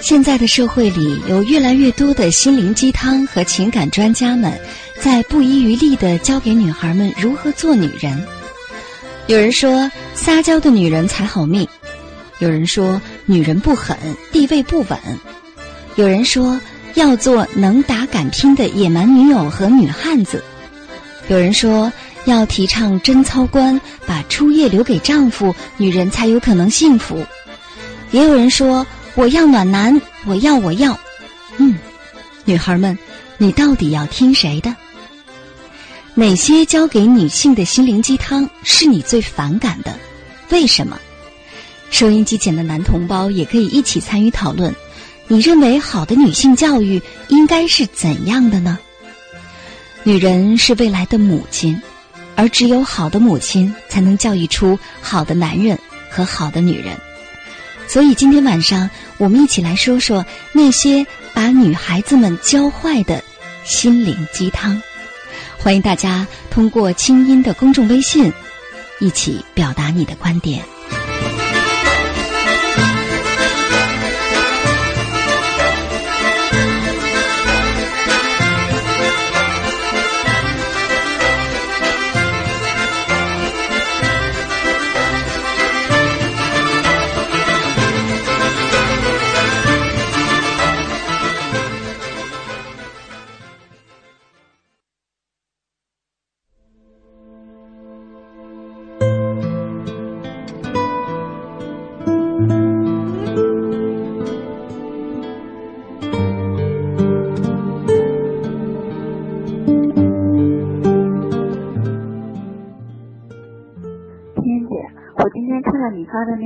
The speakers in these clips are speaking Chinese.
现在的社会里，有越来越多的心灵鸡汤和情感专家们，在不遗余力的教给女孩们如何做女人。有人说，撒娇的女人才好命；有人说，女人不狠，地位不稳；有人说，要做能打敢拼的野蛮女友和女汉子；有人说，要提倡贞操观，把初夜留给丈夫，女人才有可能幸福；也有人说，我要暖男，我要我要。嗯，女孩们，你到底要听谁的？哪些教给女性的心灵鸡汤是你最反感的？为什么？收音机前的男同胞也可以一起参与讨论。你认为好的女性教育应该是怎样的呢？女人是未来的母亲，而只有好的母亲才能教育出好的男人和好的女人。所以今天晚上，我们一起来说说那些把女孩子们教坏的心灵鸡汤。欢迎大家通过清音的公众微信，一起表达你的观点。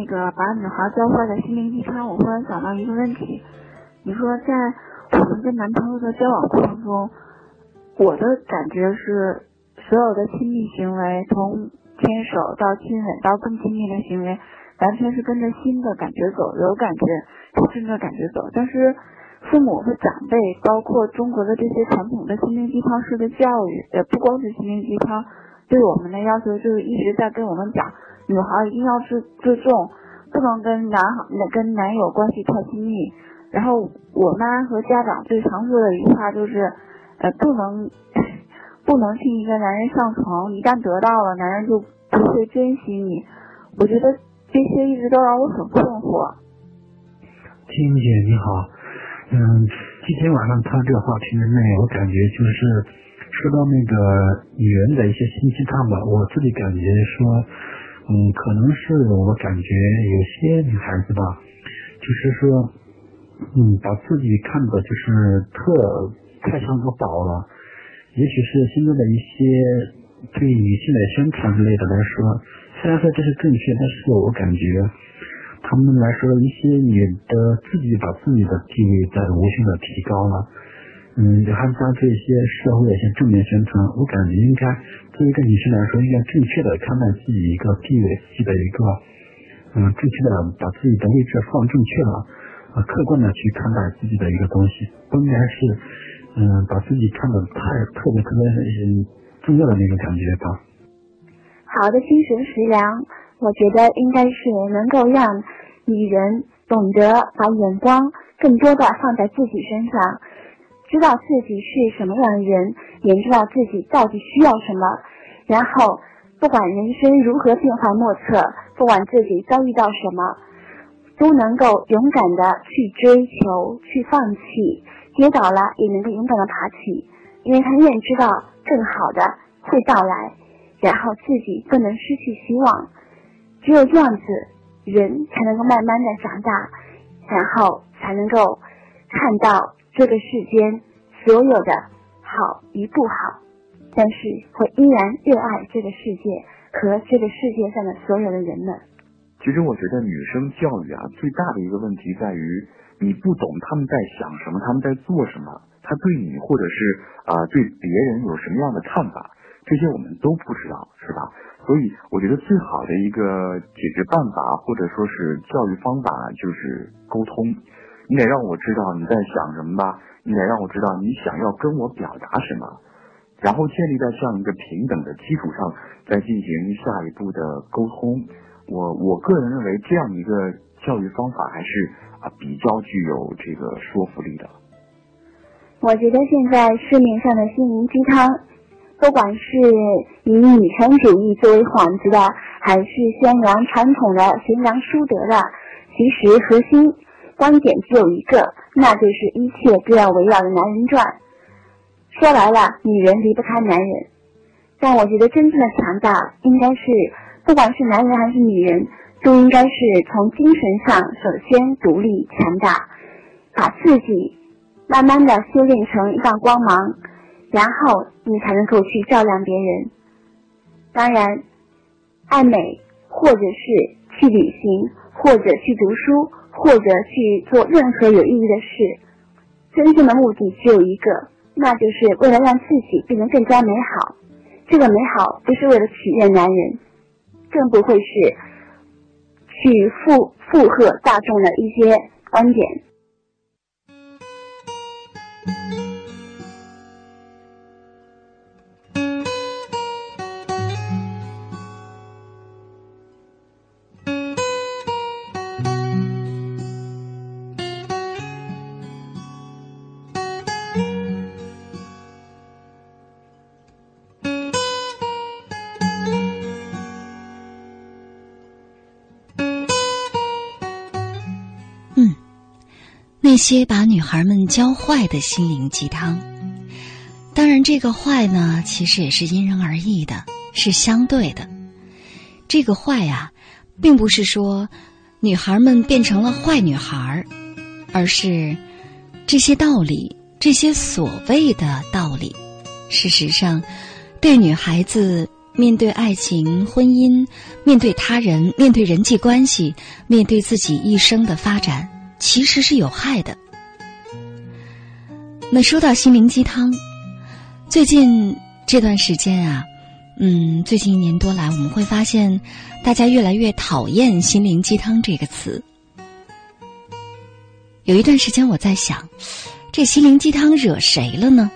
那个把女孩教坏的心灵鸡汤，我忽然想到一个问题。你说在我们跟男朋友的交往过程中，我的感觉是所有的亲密行为，从牵手到亲吻到更亲密的行为，完全是跟着心的感觉走，有感觉就跟着感觉走。但是父母和长辈，包括中国的这些传统的心灵鸡汤式的教育，也不光是心灵鸡汤，对我们的要求就是一直在跟我们讲。女孩一定要自自重，不能跟男孩跟男友关系太亲密。然后我妈和家长最常说的一句话就是，呃，不能不能替一个男人上床，一旦得到了，男人就不会珍惜你。我觉得这些一直都让我很困惑。青姐你好，嗯，今天晚上他这个话题的内容，我感觉就是说到那个女人的一些信息汤吧，我自己感觉说。嗯，可能是我感觉有些女孩子吧，就是说，嗯，把自己看的就是特太像个宝了。也许是现在的一些对女性的宣传之类的来说，虽然说这是正确，但是我感觉他们来说一些女的自己把自己的地位在无限的提高了。嗯，还加这些社会的一些正面宣传，我感觉应该作为一个女性来说，应该正确的看待自己一个地位，自己的一个嗯，正确的把自己的位置放正确了，啊，客观的去看待自己的一个东西，不应该是嗯，把自己看的太特别特别重要的那种感觉吧。好的精神食粮，我觉得应该是能够让女人懂得把眼光更多的放在自己身上。知道自己是什么样的人，也知道自己到底需要什么，然后不管人生如何变幻莫测，不管自己遭遇到什么，都能够勇敢的去追求，去放弃，跌倒了也能够勇敢的爬起，因为他愿知道更好的会到来，然后自己不能失去希望。只有这样子，人才能够慢慢的长大，然后才能够看到这个世间所有的好与不好，但是会依然热爱这个世界和这个世界上的所有的人们。其实我觉得女生教育啊，最大的一个问题在于你不懂他们在想什么，他们在做什么，他对你或者是啊、对别人有什么样的看法，这些我们都不知道，是吧？所以我觉得最好的一个解决办法或者说是教育方法就是沟通。你得让我知道你在想什么吧，你得让我知道你想要跟我表达什么，然后建立在这样一个平等的基础上，再进行下一步的沟通。我我个人认为这样一个教育方法还是啊比较具有这个说服力的。我觉得现在市面上的心灵鸡汤，不管是以女权主义作为幌子的，还是宣扬传统的、宣扬淑德的，其实核心观点只有一个，那就是一切都要围绕着男人转。说白了，女人离不开男人，但我觉得真正的强大，应该是不管是男人还是女人，都应该是从精神上首先独立强大，把自己。慢慢的修炼成一道光芒，然后你才能够去照亮别人。当然，爱美，或者是去旅行，或者去读书，或者去做任何有意义的事，真正的目的只有一个，那就是为了让自己变得更加美好。这个美好不是为了取悦男人，更不会是去附附和大众的一些观点。嗯那些把女孩们教坏的心灵鸡汤，当然，这个坏呢，其实也是因人而异的，是相对的。这个坏呀、并不是说女孩们变成了坏女孩，而是这些道理，这些所谓的道理，事实上，对女孩子面对爱情、婚姻、面对他人、面对人际关系、面对自己一生的发展。其实是有害的。那说到心灵鸡汤，最近这段时间啊，嗯，最近一年多来，我们会发现大家越来越讨厌“心灵鸡汤”这个词。有一段时间我在想，这心灵鸡汤惹谁了呢？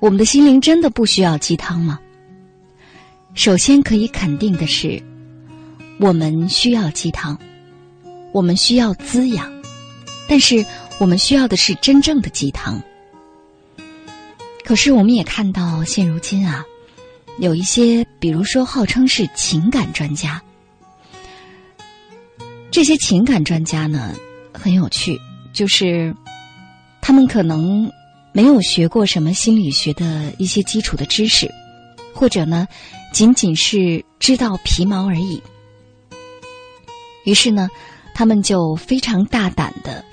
我们的心灵真的不需要鸡汤吗？首先可以肯定的是，我们需要鸡汤。我们需要滋养，但是我们需要的是真正的鸡汤。可是我们也看到，现如今啊，有一些，比如说号称是情感专家，这些情感专家呢很有趣，就是他们可能没有学过什么心理学的一些基础的知识，或者呢，仅仅是知道皮毛而已。于是呢。他们就非常大胆的，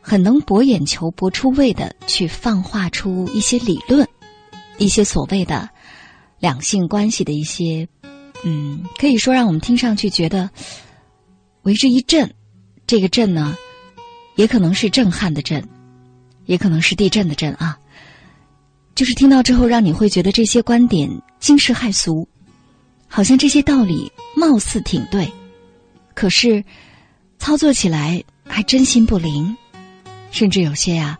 很能博眼球、博出位的去放话出一些理论，一些所谓的两性关系的一些，嗯，可以说让我们听上去觉得为之一振。这个震呢，也可能是震撼的震，也可能是地震的震啊。就是听到之后，让你会觉得这些观点惊世骇俗，好像这些道理貌似挺对，可是。操作起来还真心不灵，甚至有些呀、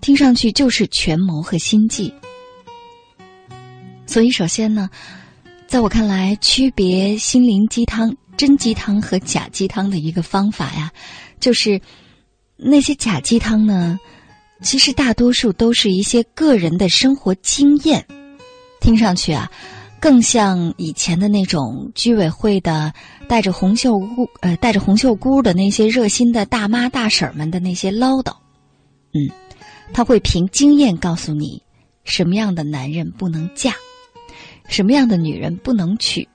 听上去就是权谋和心计。所以，首先呢，在我看来，区别心灵鸡汤、真鸡汤和假鸡汤的一个方法呀，就是那些假鸡汤呢，其实大多数都是一些个人的生活经验，听上去啊。更像以前的那种居委会的带着红袖箍呃带着红袖箍的那些热心的大妈大婶们的那些唠叨，嗯，他会凭经验告诉你什么样的男人不能嫁，什么样的女人不能娶，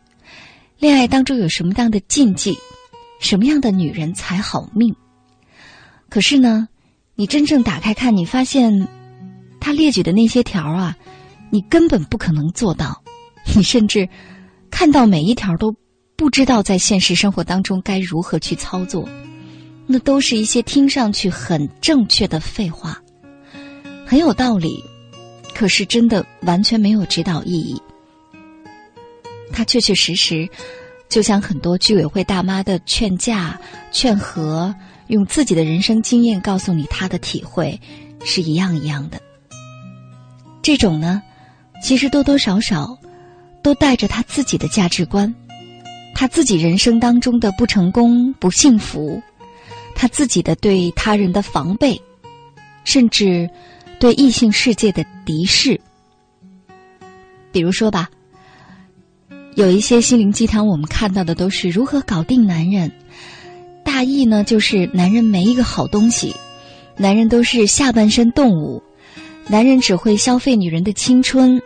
恋爱当中有什么样的禁忌，什么样的女人才好命。可是呢，你真正打开看，你发现他列举的那些条啊，你根本不可能做到，你甚至看到每一条都不知道在现实生活当中该如何去操作。那都是一些听上去很正确的废话，很有道理，可是真的完全没有指导意义。他确确实实，就像很多居委会大妈的劝架、劝和，用自己的人生经验告诉你他的体会，是一样一样的。这种呢，其实多多少少都带着他自己的价值观，他自己人生当中的不成功、不幸福。他自己的对他人的防备，甚至对异性世界的敌视。比如说吧，有一些心灵鸡汤，我们看到的都是如何搞定男人，大意呢就是男人没一个好东西，男人都是下半身动物，男人只会消费女人的青春，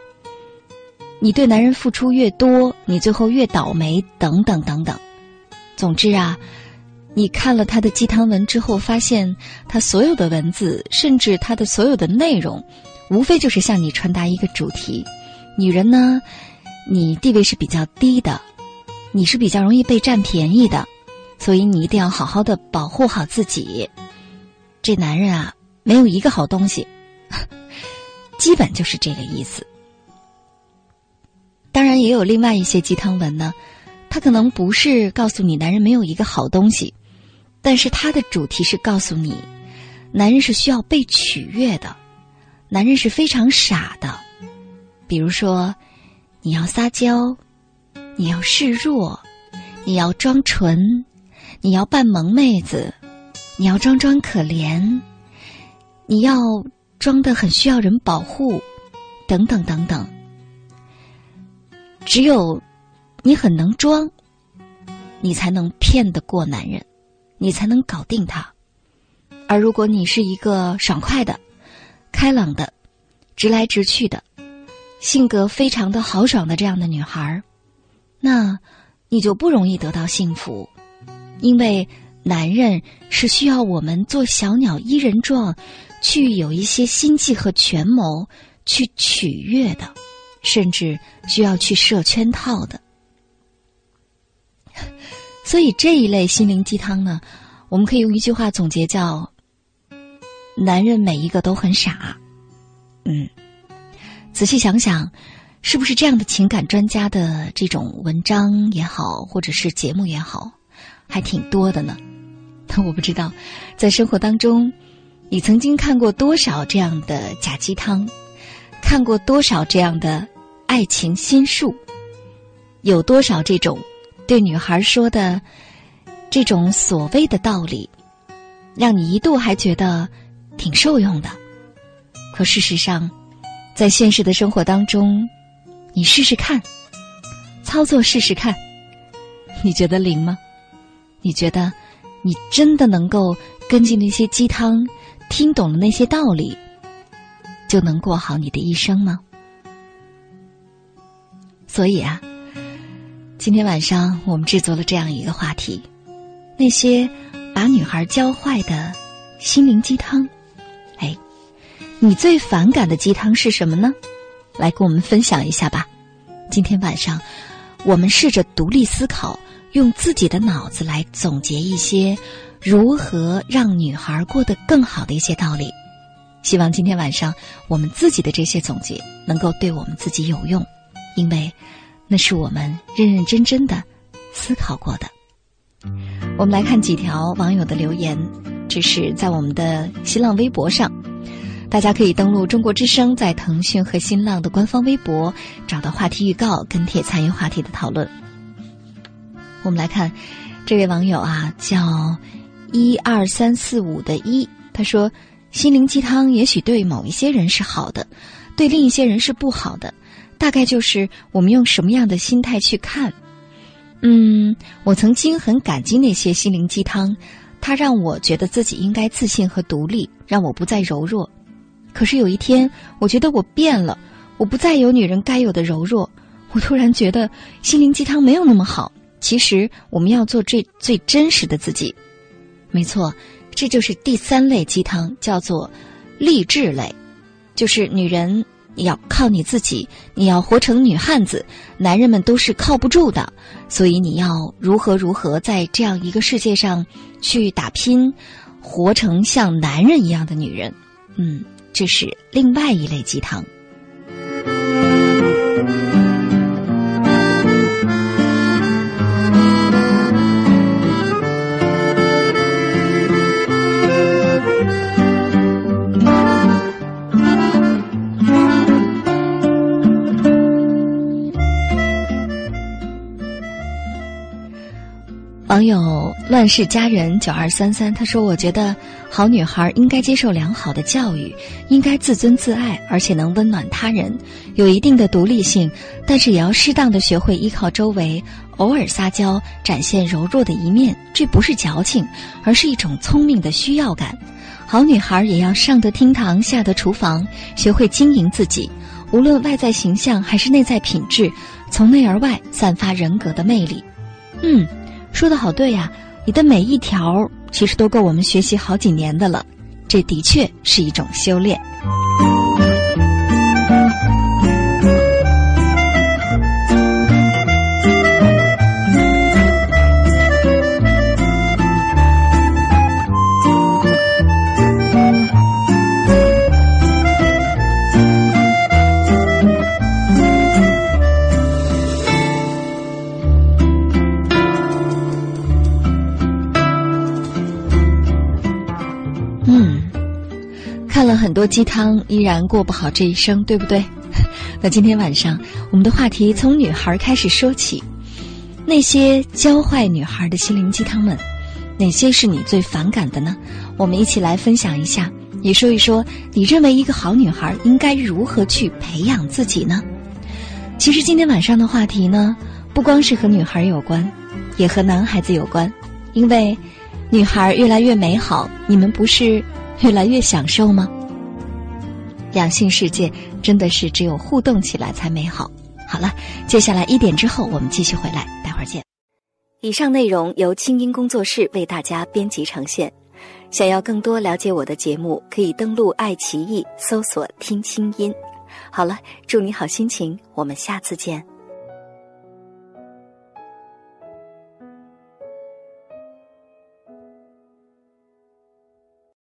你对男人付出越多，你最后越倒霉，等等等等。总之啊。你看了他的鸡汤文之后，发现他所有的文字，甚至他的所有的内容，无非就是向你传达一个主题：女人呢，你地位是比较低的，你是比较容易被占便宜的，所以你一定要好好的保护好自己。这男人啊，没有一个好东西，基本就是这个意思。当然，也有另外一些鸡汤文呢，他可能不是告诉你男人没有一个好东西。但是他的主题是告诉你，男人是需要被取悦的，男人是非常傻的。比如说，你要撒娇，你要示弱，你要装纯，你要扮萌妹子，你要装装可怜，你要装的很需要人保护，等等等等。只有你很能装，你才能骗得过男人。你才能搞定他，而如果你是一个爽快的、开朗的、直来直去的、性格非常的豪爽的这样的女孩儿那你就不容易得到幸福，因为男人是需要我们做小鸟依人状，去有一些心计和权谋去取悦的，甚至需要去设圈套的。所以这一类心灵鸡汤呢，我们可以用一句话总结，叫“男人每一个都很傻”。嗯，仔细想想，是不是这样的情感专家的这种文章也好，或者是节目也好，还挺多的呢？但我不知道，在生活当中，你曾经看过多少这样的假鸡汤，看过多少这样的爱情心术，有多少这种？对女孩说的这种所谓的道理，让你一度还觉得挺受用的。可事实上，在现实的生活当中，你试试看，操作试试看，你觉得灵吗？你觉得你真的能够根据那些鸡汤，听懂了那些道理，就能过好你的一生吗？所以啊。今天晚上我们制作了这样一个话题：那些把女孩教坏的心灵鸡汤。哎，你最反感的鸡汤是什么呢？来跟我们分享一下吧。今天晚上，我们试着独立思考，用自己的脑子来总结一些如何让女孩过得更好的一些道理。希望今天晚上我们自己的这些总结能够对我们自己有用，因为。那是我们认认真真的思考过的。我们来看几条网友的留言，这是在我们的新浪微博上，大家可以登录中国之声，在腾讯和新浪的官方微博找到话题预告，跟帖参与话题的讨论。我们来看这位网友啊，叫一二三四五的一，他说：“心灵鸡汤也许对某一些人是好的，对另一些人是不好的。”大概就是我们用什么样的心态去看。嗯，我曾经很感激那些心灵鸡汤，它让我觉得自己应该自信和独立，让我不再柔弱。可是有一天，我觉得我变了，我不再有女人该有的柔弱。我突然觉得心灵鸡汤没有那么好，其实我们要做最最真实的自己。没错，这就是第三类鸡汤，叫做励志类，就是女人要靠你自己，你要活成女汉子，男人们都是靠不住的，所以你要如何如何在这样一个世界上去打拼，活成像男人一样的女人。嗯，这是另外一类鸡汤。网友乱世佳人九二三三他说：“我觉得好女孩应该接受良好的教育，应该自尊自爱，而且能温暖他人，有一定的独立性，但是也要适当的学会依靠周围，偶尔撒娇，展现柔弱的一面。这不是矫情，而是一种聪明的需要感。好女孩也要上得厅堂，下得厨房，学会经营自己，无论外在形象还是内在品质，从内而外散发人格的魅力。”嗯。说的好对呀，你的每一条其实都够我们学习好几年的了，这的确是一种修炼。很多鸡汤依然过不好这一生，对不对？那今天晚上我们的话题从女孩开始说起，那些教坏女孩的心灵鸡汤们，哪些是你最反感的呢？我们一起来分享一下，也说一说你认为一个好女孩应该如何去培养自己呢？其实今天晚上的话题呢，不光是和女孩有关，也和男孩子有关，因为女孩越来越美好，你们不是越来越享受吗？两性世界真的是只有互动起来才美好。好了，接下来一点之后我们继续回来，待会儿见。以上内容由清音工作室为大家编辑呈现。想要更多了解我的节目，可以登录爱奇艺搜索“听清音”。好了，祝你好心情，我们下次见。